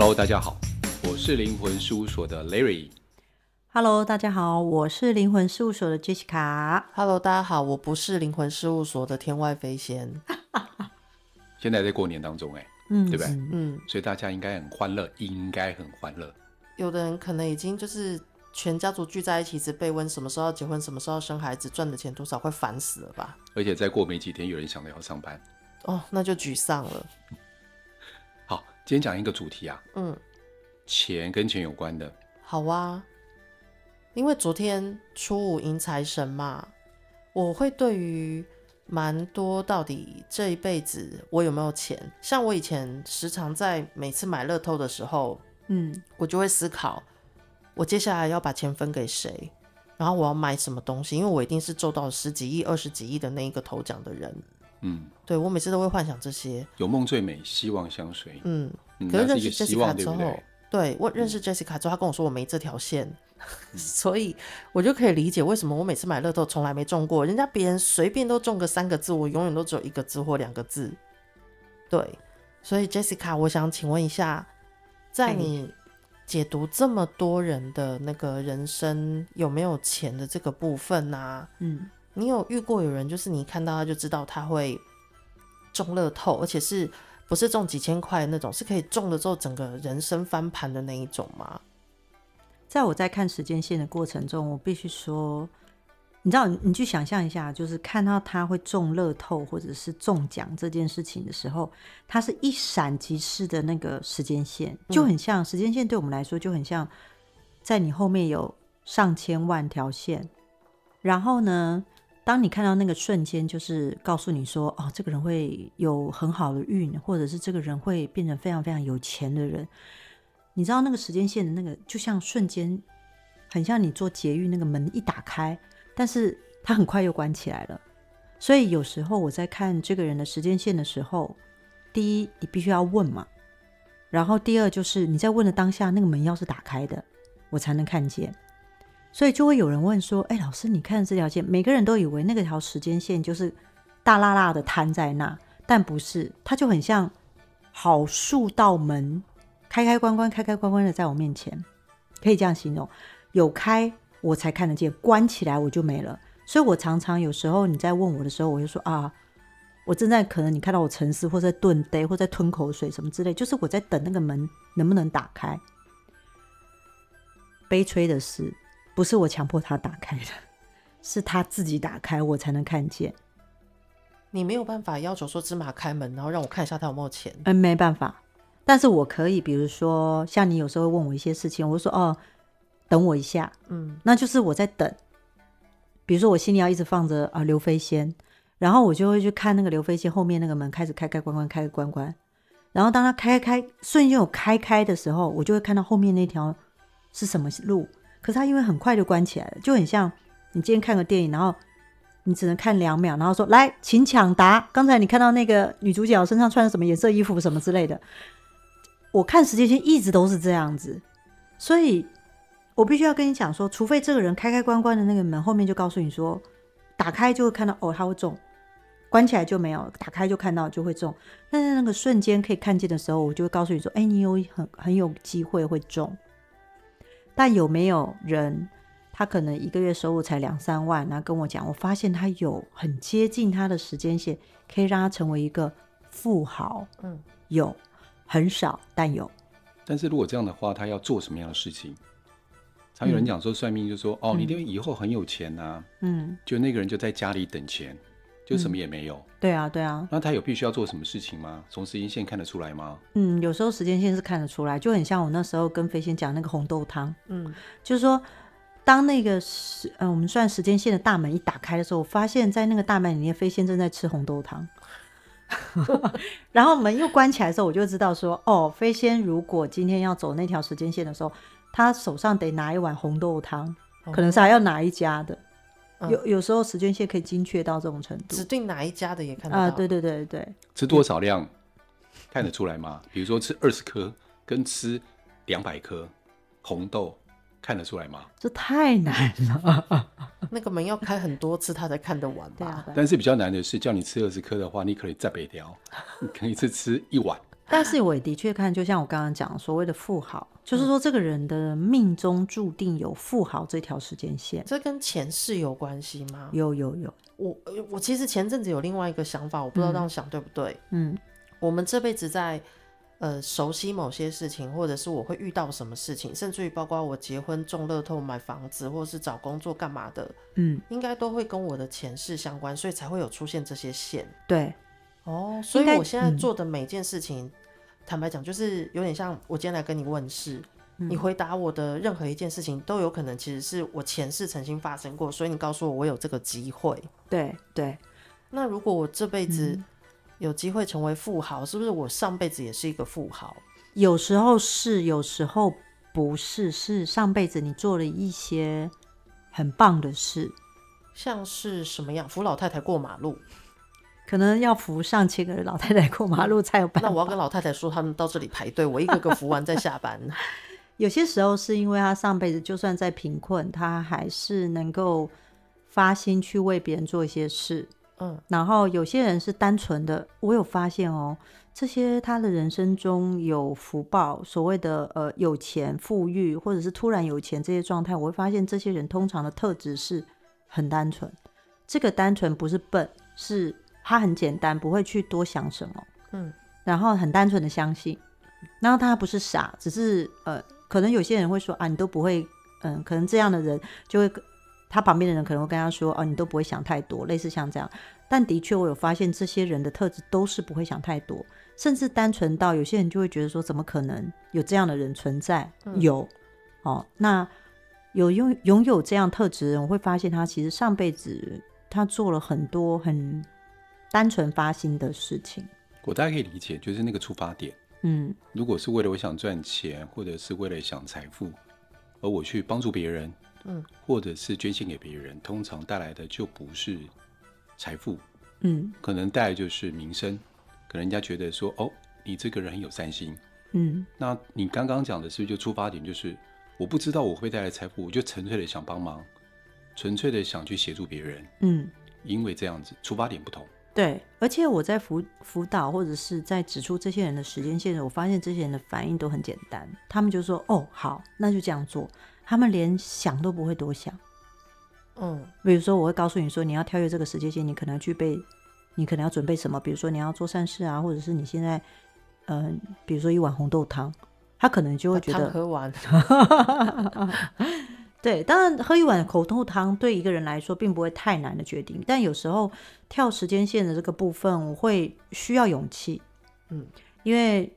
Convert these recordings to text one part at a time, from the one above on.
Hello，大家好，我是灵魂事务所的 Larry。Hello，大家好，我是灵魂事务所的 Jessica。Hello，大家好，我不是灵魂事务所的天外飞仙。现在在过年当中，哎，嗯，对不对？嗯，所以大家应该很欢乐，应该很欢乐。有的人可能已经就是全家族聚在一起，只被问什么时候要结婚，什么时候要生孩子，赚的钱多少，快烦死了吧？而且再过没几天，有人想着要上班，哦，那就沮丧了。好，今天讲一个主题啊，嗯，钱跟钱有关的。好啊，因为昨天初五迎财神嘛，我会对于蛮多到底这一辈子我有没有钱，像我以前时常在每次买乐透的时候，嗯，我就会思考，我接下来要把钱分给谁，然后我要买什么东西，因为我一定是中到十几亿、二十几亿的那一个头奖的人。嗯，对，我每次都会幻想这些。有梦最美，希望相随。嗯，嗯可是认识 Jessica 之后，对对对我认识 Jessica 之后，他跟我说我没这条线，所以我就可以理解为什么我每次买乐透从来没中过，人家别人随便都中个三个字，我永远都只有一个字或两个字。对，所以 Jessica，我想请问一下，在你解读这么多人的那个人生有没有钱的这个部分啊？嗯，你有遇过有人，就是你看到他就知道他会中乐透，而且是不是中几千块那种，是可以中了之后整个人生翻盘的那一种吗？在我在看时间线的过程中，我必须说，你知道，你去想象一下，就是看到他会中乐透或者是中奖这件事情的时候，它是一闪即逝的那个时间线，就很像、嗯、时间线对我们来说就很像在你后面有上千万条线，然后呢，当你看到那个瞬间，就是告诉你说，哦，这个人会有很好的运，或者是这个人会变成非常非常有钱的人。你知道那个时间线的那个，就像瞬间，很像你坐捷运那个门一打开，但是它很快又关起来了。所以有时候我在看这个人的时间线的时候，第一你必须要问嘛，然后第二就是你在问的当下，那个门要是打开的，我才能看见。所以就会有人问说：“哎，老师，你看这条线，每个人都以为那个条时间线就是大辣辣的摊在那，但不是，它就很像好数道门。”开开关关，开开关关的在我面前，可以这样形容：有开我才看得见，关起来我就没了。所以我常常有时候你在问我的时候，我就说啊，我正在可能你看到我沉思，或在顿呆，或在吞口水什么之类，就是我在等那个门能不能打开。悲催的是，不是我强迫他打开的，是他自己打开，我才能看见。你没有办法要求说芝麻开门，然后让我看一下他有没有钱。嗯，没办法。但是我可以，比如说像你有时候会问我一些事情，我说哦，等我一下，嗯，那就是我在等。比如说我心里要一直放着啊刘飞仙，然后我就会去看那个刘飞仙后面那个门开始开开关关开开关关，然后当它开开瞬间有开开的时候，我就会看到后面那条是什么路。可是它因为很快就关起来了，就很像你今天看个电影，然后你只能看两秒，然后说来请抢答，刚才你看到那个女主角身上穿的什么颜色衣服什么之类的。我看时间线一直都是这样子，所以我必须要跟你讲说，除非这个人开开关关的那个门后面就告诉你说，打开就会看到哦，他会中，关起来就没有，打开就看到就会中。但是那个瞬间可以看见的时候，我就会告诉你说，哎，你有很很有机会会中。但有没有人，他可能一个月收入才两三万，然后跟我讲，我发现他有很接近他的时间线，可以让他成为一个富豪。嗯，有。很少，但有。但是如果这样的话，他要做什么样的事情？常有人讲说，算命就说：“嗯、哦，你因为以后很有钱呐、啊。”嗯，就那个人就在家里等钱，就什么也没有。嗯、对啊，对啊。那他有必须要做什么事情吗？从时间线看得出来吗？嗯，有时候时间线是看得出来，就很像我那时候跟飞仙讲那个红豆汤。嗯，就是说，当那个时，嗯、呃，我们算时间线的大门一打开的时候，我发现在那个大门里面，飞仙正在吃红豆汤。然后门又关起来的时候，我就知道说，哦，飞仙如果今天要走那条时间线的时候，他手上得拿一碗红豆汤，可能是还要拿一家的。嗯、有有时候时间线可以精确到这种程度，指定哪一家的也看得到。啊，对对对对，吃多少量看得出来吗？比如说吃二十颗跟吃两百颗红豆。看得出来吗？这太难了，那个门要开很多次，他才看得完吧？对啊。但是比较难的是，叫你吃二十颗的话，你可以再北调，你可以一次吃一碗，但是我也的确看，就像我刚刚讲所谓的富豪，就是说这个人的命中注定有富豪这条时间线。这跟前世有关系吗？有有有。我我其实前阵子有另外一个想法，我不知道这样想对不对？嗯，我们这辈子在呃熟悉某些事情，或者是我会遇到什么事情，甚至于包括我结婚、中乐透、买房子，或是找工作干嘛的，嗯，应该都会跟我的前世相关，所以才会有出现这些线。对，哦，所以我现在做的每件事情，嗯、坦白讲，就是有点像我今天来跟你问事。你回答我的任何一件事情都有可能，其实是我前世曾经发生过，所以你告诉我我有这个机会。对对。那如果我这辈子有机会成为富豪，嗯，是不是我上辈子也是一个富豪？有时候是，有时候不是。是上辈子你做了一些很棒的事，像是什么样？扶老太太过马路，可能要扶上千个老太太过马路才有办法。那我要跟老太太说，他们到这里排队，我一个个扶完再下班。有些时候是因为他上辈子就算在贫困，他还是能够发心去为别人做一些事。嗯，然后有些人是单纯的，我有发现哦，这些他的人生中有福报，所谓的呃有钱富裕，或者是突然有钱这些状态，我会发现这些人通常的特质是很单纯。这个单纯不是笨，是他很简单，不会去多想什么。嗯，然后很单纯的相信，然后他不是傻，只是呃。可能有些人会说啊，你都不会，嗯，可能这样的人就会，他旁边的人可能会跟他说，哦，你都不会想太多，类似像这样。但的确，我有发现这些人的特质都是不会想太多，甚至单纯到有些人就会觉得说，怎么可能有这样的人存在？嗯、有，哦，那有拥拥有这样特质的人，我会发现他其实上辈子他做了很多很单纯发心的事情。我大概可以理解，就是那个出发点。嗯，如果是为了我想赚钱，或者是为了想财富，而我去帮助别人，嗯，或者是捐献给别人，通常带来的就不是财富，嗯，可能带来就是名声，可能人家觉得说，哦，你这个人很有善心，嗯，那你刚刚讲的是不是就出发点就是我不知道我会带来财富，我就纯粹的想帮忙，纯粹的想去协助别人，嗯，因为这样子出发点不同。对，而且我在辅辅导或者是在指出这些人的时间线，我发现这些人的反应都很简单，他们就说：“哦，好，那就这样做。”他们连想都不会多想。嗯，比如说，我会告诉你说，你要跳跃这个时间线，你可能要具备，你可能要准备什么？比如说，你要做善事啊，或者是你现在，嗯、呃，比如说一碗红豆汤，他可能就会觉得喝完。对，当然喝一碗口头汤对一个人来说并不会太难的决定，但有时候跳时间线的这个部分，我会需要勇气，嗯，因为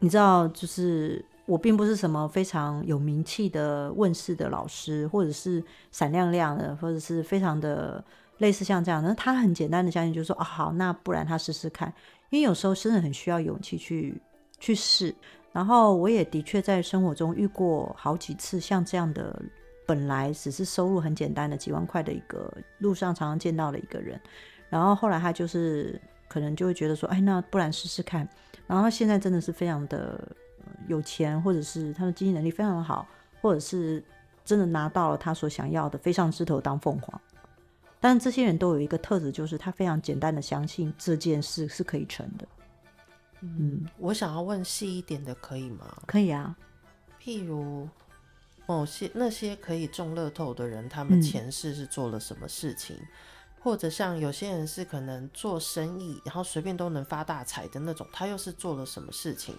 你知道，就是我并不是什么非常有名气的问世的老师，或者是闪亮亮的，或者是非常的类似像这样，那他很简单的相信，就是说啊，好，那不然他试试看，因为有时候真的很需要勇气去去试。然后我也的确在生活中遇过好几次像这样的，本来只是收入很简单的几万块的一个路上常常见到的一个人，然后后来他就是可能就会觉得说，哎，那不然试试看。然后他现在真的是非常的有钱，或者是他的经济能力非常的好，或者是真的拿到了他所想要的，飞上枝头当凤凰。但这些人都有一个特质，就是他非常简单的相信这件事是可以成的。嗯，我想要问细一点的，可以吗？可以啊。譬如某些那些可以中乐透的人，他们前世是做了什么事情？嗯，或者像有些人是可能做生意，然后随便都能发大财的那种，他又是做了什么事情？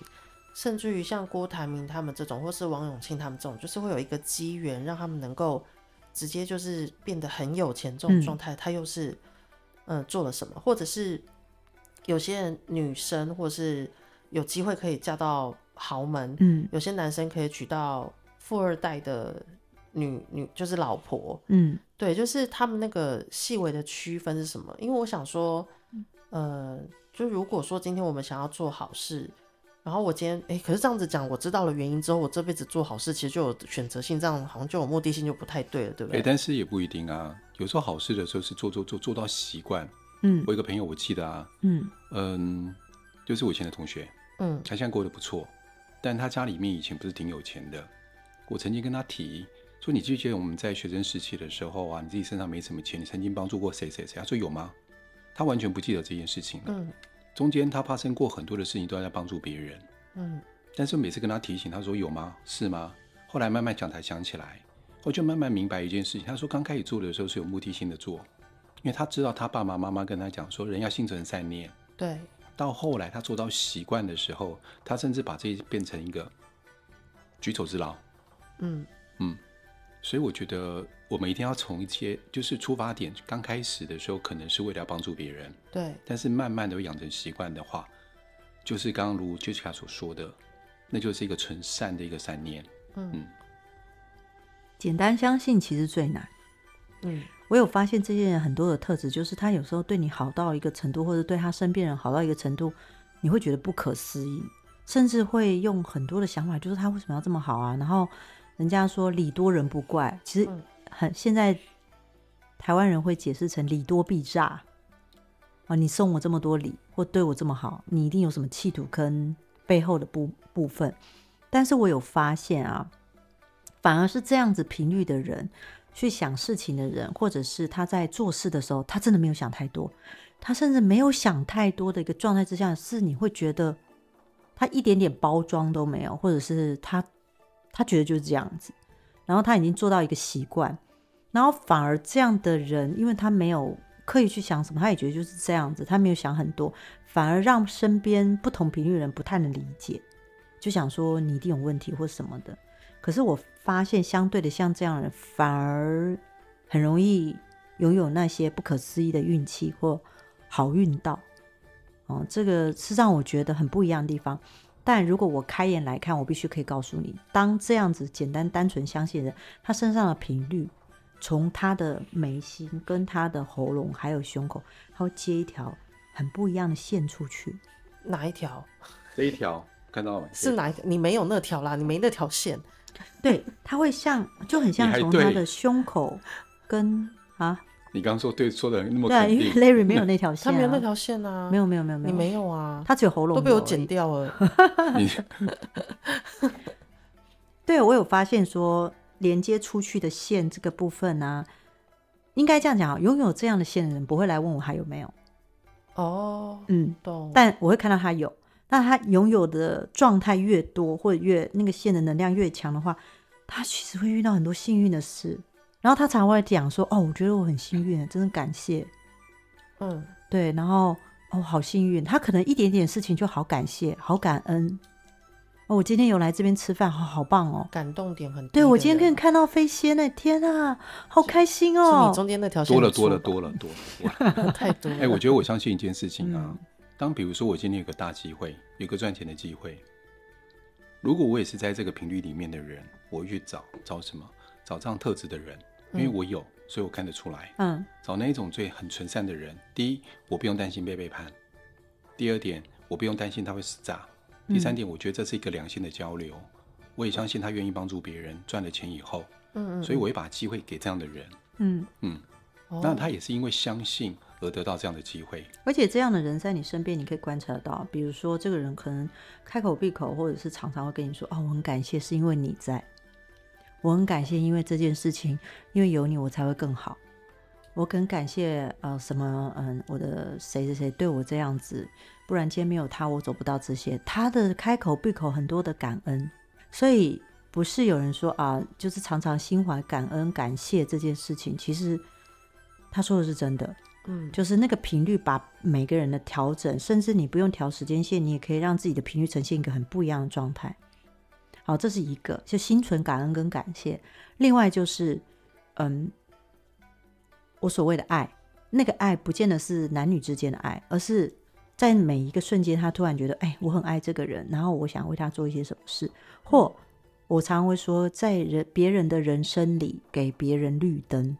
甚至于像郭台铭他们这种，或是王永庆他们这种，就是会有一个机缘让他们能够直接就是变得很有钱这种状态，嗯，他又是嗯做了什么？或者是？有些人女生或是有机会可以嫁到豪门，嗯，有些男生可以娶到富二代的女女，就是老婆，嗯，对，就是他们那个细微的区分是什么？因为我想说，呃，就如果说今天我们想要做好事，然后我今天哎、欸，可是这样子讲，我知道了原因之后，我这辈子做好事其实就有选择性，这样好像就有目的性就不太对了，对不对？哎、欸，但是也不一定啊，有时候好事的时候是做做做做到习惯。嗯，我有个朋友，我记得啊，嗯嗯，就是我以前的同学，嗯，他现在过得不错，但他家里面以前不是挺有钱的。我曾经跟他提说，你记不记得我们在学生时期的时候啊，你自己身上没什么钱，你曾经帮助过谁谁谁？他说有吗？他完全不记得这件事情了。嗯，中间他发生过很多的事情，都在帮助别人。嗯，但是每次跟他提醒，他说有吗？是吗？后来慢慢讲才想起来，我就慢慢明白一件事情。他说刚开始做的时候是有目的性的做，因为他知道他爸爸妈妈跟他讲说人要心存善念。对。到后来他做到习惯的时候，他甚至把这变成一个举手之劳。嗯嗯，所以我觉得我们一定要从一些就是出发点，刚开始的时候可能是为了要帮助别人。对。但是慢慢的养成习惯的话，就是刚刚如 Jessica 所说的，那就是一个纯善的一个善念。嗯，嗯，简单相信其实最难。嗯，我有发现这些人很多的特质，就是他有时候对你好到一个程度，或者对他身边人好到一个程度，你会觉得不可思议，甚至会用很多的想法，就是他为什么要这么好啊？然后人家说礼多人不怪，其实很现在台湾人会解释成礼多必诈啊！你送我这么多礼，或对我这么好，你一定有什么企图跟背后的部部分。但是我有发现啊，反而是这样子频率的人，去想事情的人，或者是他在做事的时候，他真的没有想太多，他甚至没有想太多的一个状态之下，是你会觉得他一点点包装都没有，或者是他他觉得就是这样子，然后他已经做到一个习惯，然后反而这样的人，因为他没有刻意去想什么，他也觉得就是这样子，他没有想很多，反而让身边不同频率的人不太能理解。就想说你一定有问题或什么的，可是我发现相对的，像这样的人反而很容易拥有那些不可思议的运气或好运到。哦，这个是让我觉得很不一样的地方。但如果我开眼来看，我必须可以告诉你，当这样子简单单纯相信的人，他身上的频率，从他的眉心跟他的喉咙还有胸口，他会接一条很不一样的线出去。哪一条？这一条。看到了是哪一条？你没有那条啦，你没那条线。对，他会像，就很像从他的胸口跟啊。你刚刚说对，说的那么对，因为 Larry 没有那条线，他没有那条线啊，没有没有没有没有，你没有啊，他只有喉咙都被我剪掉了。对，我有发现说连接出去的线这个部分呢，应该这样讲啊，拥有这样的线的人不会来问我还有没有。哦，嗯，懂。但我会看到他有。那他拥有的状态越多，或者越那个线的能量越强的话，他其实会遇到很多幸运的事。然后他常会讲说：“哦，我觉得我很幸运，真的感谢。”嗯，对。然后哦，好幸运。他可能一点点事情就好感谢，好感恩。哦，我今天有来这边吃饭，好好棒哦，感动点很。对，我今天可以看到飞仙呢，天啊，好开心哦！你中间那条线多了多了多了多了，太多了。哎，我觉得我相信一件事情啊。嗯当比如说我今天有个大机会，有个赚钱的机会，如果我也是在这个频率里面的人，我会去找找什么？找这样特质的人，因为我有，嗯、所以我看得出来。嗯，找那一种最很纯善的人。第一，我不用担心被背叛；第二点，我不用担心他会死诈；第三点，我觉得这是一个良性的交流。我也相信他愿意帮助别人，赚了钱以后，嗯，嗯，所以我会把机会给这样的人。嗯嗯，那他也是因为相信。而得到这样的机会，而且这样的人在你身边，你可以观察得到。比如说，这个人可能开口闭口，或者是常常会跟你说：“哦，我很感谢，是因为你在。我很感谢，因为这件事情，因为有你，我才会更好。我很感谢，呃，什么，嗯，我的谁谁谁对我这样子，不然今天没有他，我走不到这些。他的开口闭口很多的感恩，所以不是有人说啊，就是常常心怀感恩感谢这件事情，其实他说的是真的。”嗯，就是那个频率，把每个人的调整，甚至你不用调时间线，你也可以让自己的频率呈现一个很不一样的状态。好，这是一个，就心存感恩跟感谢。另外就是，嗯，我所谓的爱，那个爱不见得是男女之间的爱，而是在每一个瞬间，他突然觉得，哎，我很爱这个人，然后我想为他做一些什么事，或我常常会说，在人别人的人生里给别人绿灯。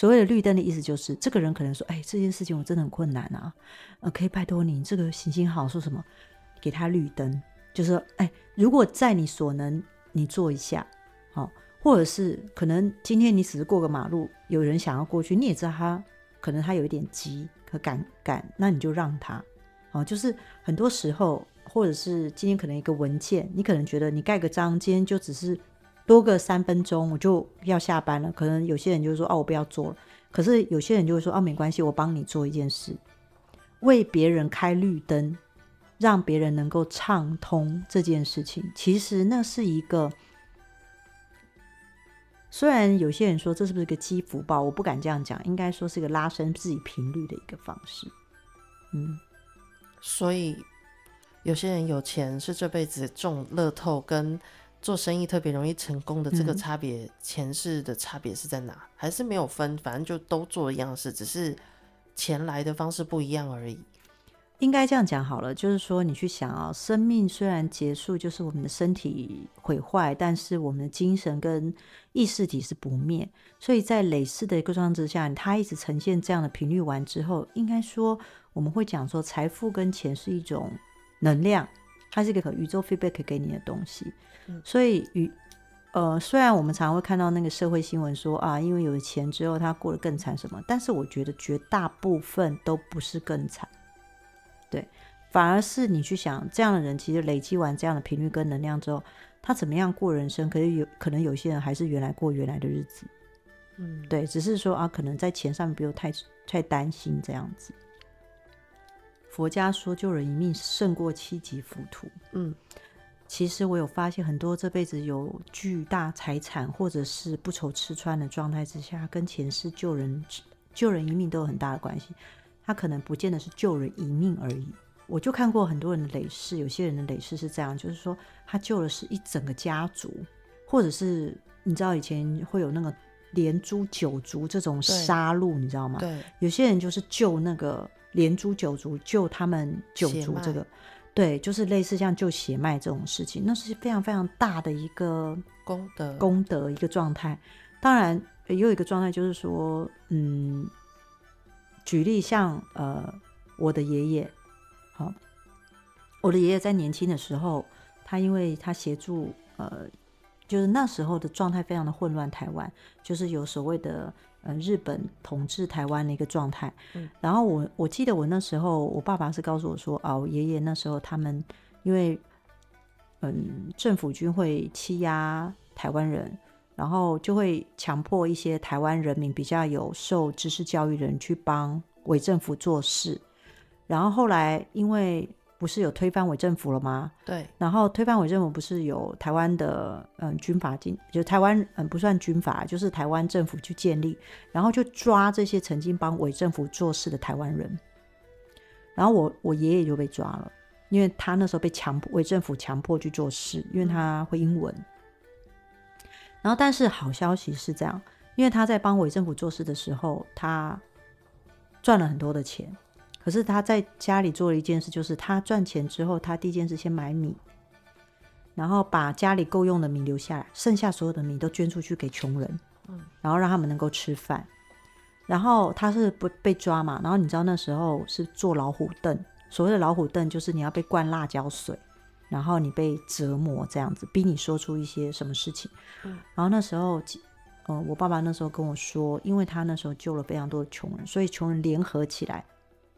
所谓的绿灯的意思就是，这个人可能说：“哎，这件事情我真的很困难啊，呃，可以拜托你，这个行行好，说什么，给他绿灯，就是说，哎，如果在你所能，你做一下，好、或者是可能今天你只是过个马路，有人想要过去，你也知道他可能他有一点急和赶赶，那你就让他，好、就是很多时候，或者是今天可能一个文件，你可能觉得你盖个章，今天就只是。多个三分钟我就要下班了，可能有些人就说哦，我不要做了，可是有些人就会说哦，没关系，我帮你做一件事。为别人开绿灯，让别人能够畅通这件事情，其实那是一个。虽然有些人说这是不是个积福报，我不敢这样讲，应该说是一个拉伸自己频率的一个方式。嗯，所以有些人有钱是这辈子中乐透，跟做生意特别容易成功的这个差别，嗯、前世的差别是在哪？还是没有分？反正就都做一样事，只是钱来的方式不一样而已。应该这样讲好了，就是说你去想啊，生命虽然结束，就是我们的身体毁坏，但是我们的精神跟意识体是不灭。所以在累世的一个状况之下，它一直呈现这样的频率完之后，应该说我们会讲说，财富跟钱是一种能量，它是一个宇宙 feedback 给你的东西。嗯、所以与呃，虽然我们常常会看到那个社会新闻说啊，因为有了钱之后他过得更惨什么，但是我觉得绝大部分都不是更惨。对，反而是你去想，这样的人其实累积完这样的频率跟能量之后，他怎么样过人生？可是有可能有些人还是原来过原来的日子，嗯，对，只是说啊，可能在钱上面不用太太担心这样子。佛家说救人一命胜过七级浮屠，嗯，其实我有发现很多这辈子有巨大财产或者是不愁吃穿的状态之下，跟前世救人救人一命都有很大的关系。他可能不见得是救人一命而已，我就看过很多人的累世，有些人的累世是这样，就是说他救的是一整个家族，或者是你知道以前会有那个连珠九族这种杀戮，你知道吗？对，有些人就是救那个连珠九族，救他们九族这个，对，就是类似像救血脉这种事情，那是非常非常大的一个功德功德一个状态。当然也有一个状态，就是说，嗯。举例像呃，我的爷爷，好，我的爷爷在年轻的时候，他因为他协助呃，就是那时候的状态非常的混乱，台湾就是有所谓的呃日本统治台湾的一个状态。嗯，然后我我记得我那时候，我爸爸是告诉我说，啊，我爷爷那时候他们因为嗯政府军会欺压台湾人。然后就会强迫一些台湾人民比较有受知识教育的人去帮伪政府做事，然后后来因为不是有推翻伪政府了吗？对。然后推翻伪政府不是有台湾的嗯军阀进，就台湾嗯不算军阀，就是台湾政府去建立，然后就抓这些曾经帮伪政府做事的台湾人。然后我我爷爷就被抓了，因为他那时候被强迫伪政府强迫去做事，因为他会英文。然后，但是好消息是这样，因为他在帮伪政府做事的时候，他赚了很多的钱。可是他在家里做了一件事，就是他赚钱之后，他第一件事先买米，然后把家里够用的米留下来，剩下所有的米都捐出去给穷人，嗯，然后让他们能够吃饭。然后他是不被抓嘛？然后你知道那时候是坐老虎凳，所谓的老虎凳就是你要被灌辣椒水。然后你被折磨这样子，逼你说出一些什么事情。嗯，然后那时候，呃，我爸爸那时候跟我说，因为他那时候救了非常多的穷人，所以穷人联合起来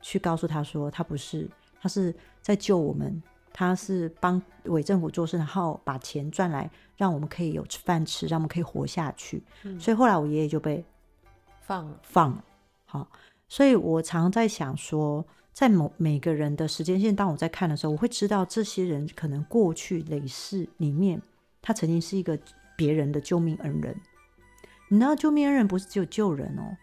去告诉他说，他不是，他是在救我们，他是帮伪政府做事，然后把钱赚来，让我们可以有饭吃，让我们可以活下去。嗯，所以后来我爷爷就被放了，放了。好，所以我常在想说。在某每个人的时间线，当我在看的时候，我会知道这些人可能过去累世里面，他曾经是一个别人的救命恩人。你知道，救命恩人不是只有救人哦，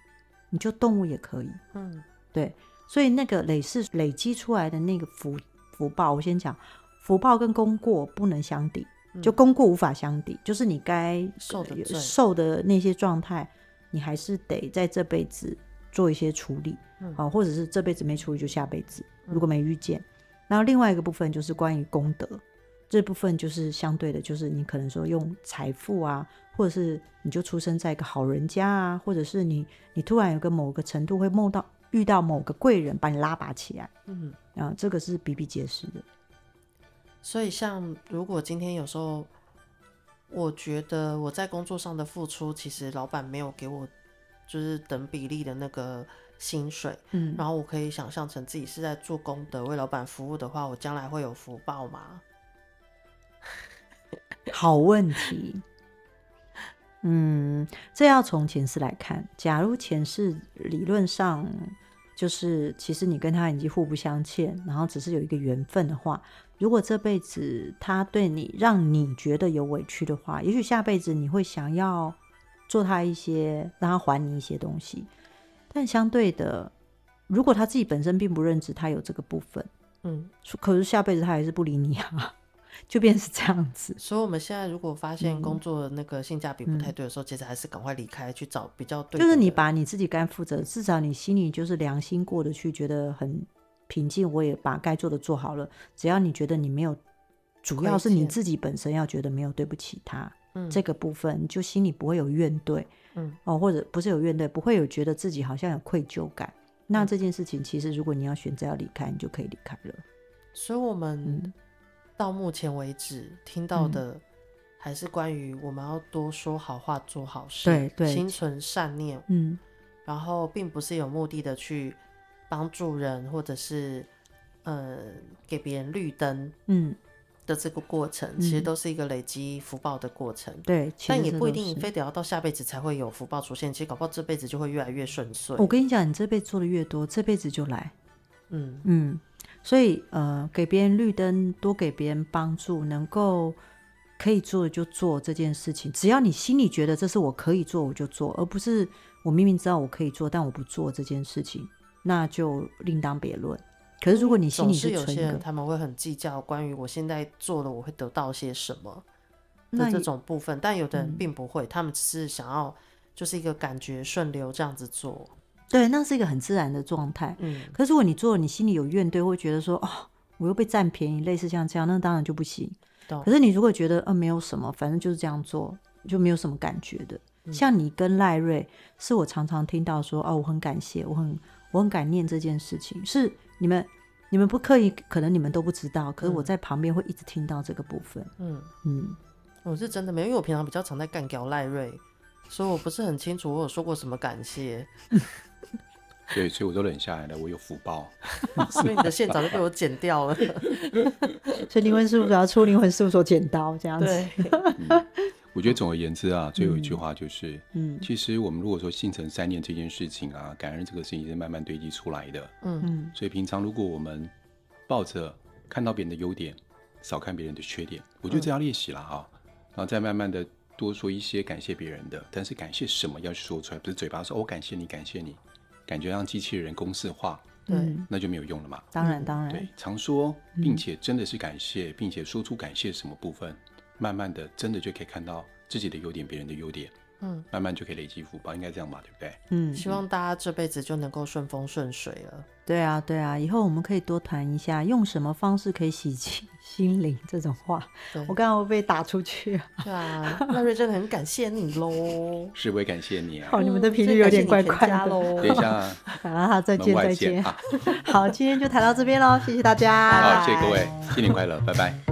你救动物也可以。嗯，对，所以那个累世累积出来的那个福福报，我先讲，福报跟功过不能相抵，就功过无法相抵，就是你该受的受的那些状态，你还是得在这辈子做一些处理。啊，或者是这辈子没处理就下辈子，如果没遇见，然后另外一个部分就是关于功德，这部分就是相对的，就是你可能说用财富啊，或者是你就出生在一个好人家啊，或者是你你突然有个某个程度会梦到遇到某个贵人把你拉拔起来，嗯，啊，这个是比比皆是的。所以像如果今天有时候我觉得我在工作上的付出，其实老板没有给我就是等比例的那个。薪水，嗯，然后我可以想象成自己是在做功德，为老板服务的话，我将来会有福报吗？好问题，嗯，这要从前世来看。假如前世理论上就是其实你跟他已经互不相欠，然后只是有一个缘分的话，如果这辈子他对你让你觉得有委屈的话，也许下辈子你会想要做他一些，让他还你一些东西。但相对的，如果他自己本身并不认知他有这个部分，嗯，可是下辈子他还是不理你啊。就变成是这样子，所以我们现在如果发现工作那个性价比不太对的时候，嗯、其实还是赶快离开，去找比较对。就是你把你自己该负责，至少你心里就是良心过得去，觉得很平静。我也把该做的做好了，只要你觉得你没有，主要是你自己本身要觉得没有对不起他，嗯，这个部分就心里不会有怨怼，嗯，哦，或者不是有怨怼，不会有觉得自己好像有愧疚感。那这件事情其实如果你要选择要离开，你就可以离开了。所以我们。嗯到目前为止听到的还是关于我们要多说好话、做好事，对对，心存善念，嗯，然后并不是有目的的去帮助人，或者是呃给别人绿灯，嗯。的这个过程，嗯、其实都是一个累积福报的过程，对，但也不一定非得要到下辈子才会有福报出现，其实搞不好这辈子就会越来越顺遂。我跟你讲，你这辈子做的越多，这辈子就来，嗯。嗯。所以，呃，给别人绿灯，多给别人帮助，能够可以做的就做这件事情。只要你心里觉得这是我可以做，我就做，而不是我明明知道我可以做，但我不做这件事情，那就另当别论。可是，如果你心里是有些人他们会很计较关于我现在做了我会得到些什么的这种部分，但有的人并不会，嗯、他们只是想要就是一个感觉顺流这样子做。对，那是一个很自然的状态。嗯，可是如果你做了，你心里有怨怼，会觉得说，哦，我又被占便宜，类似像这样，那当然就不行。懂可是你如果觉得，呃，没有什么，反正就是这样做，就没有什么感觉的。嗯、像你跟赖瑞，是我常常听到说，哦，我很感谢，我很我很感念这件事情，是你们你们不刻意，可能你们都不知道，可是我在旁边会一直听到这个部分。嗯嗯，我是真的没有，因为我平常比较常在干掉赖瑞，所以我不是很清楚我有说过什么感谢。对，所以我都忍下来了。我有福报，所以你的线早就被我剪掉了。所以灵魂事务所要出灵魂事务所剪刀这样子。对、嗯，我觉得总而言之啊，最后一句话就是，嗯，其实我们如果说心存三念这件事情啊，感恩这个事情是慢慢堆积出来的。嗯嗯。所以平常如果我们抱着看到别人的优点，少看别人的缺点，我觉得这要练习了哈。嗯、然后再慢慢的多说一些感谢别人的，但是感谢什么要去说出来，不是嘴巴说“我、哦、感谢你，感谢你”。感觉让机器人公式化，对，那就没有用了嘛。当然，当然，对，常说，并且真的是感谢，并且说出感谢什么部分，慢慢的，真的就可以看到自己的优点，别人的优点。嗯，慢慢就可以累积福报，应该这样吧，对不对？嗯，希望大家这辈子就能够顺风顺水了。对啊，对啊，以后我们可以多谈一下，用什么方式可以洗清心灵这种话。我刚刚会被打出去啊。对啊，那瑞真的很感谢你喽。是，我也感谢你啊。好，你们的频率有点怪怪的。等一下，好，再见，再见。好，今天就谈到这边喽，谢谢大家。好，谢谢各位，新年快乐，拜拜。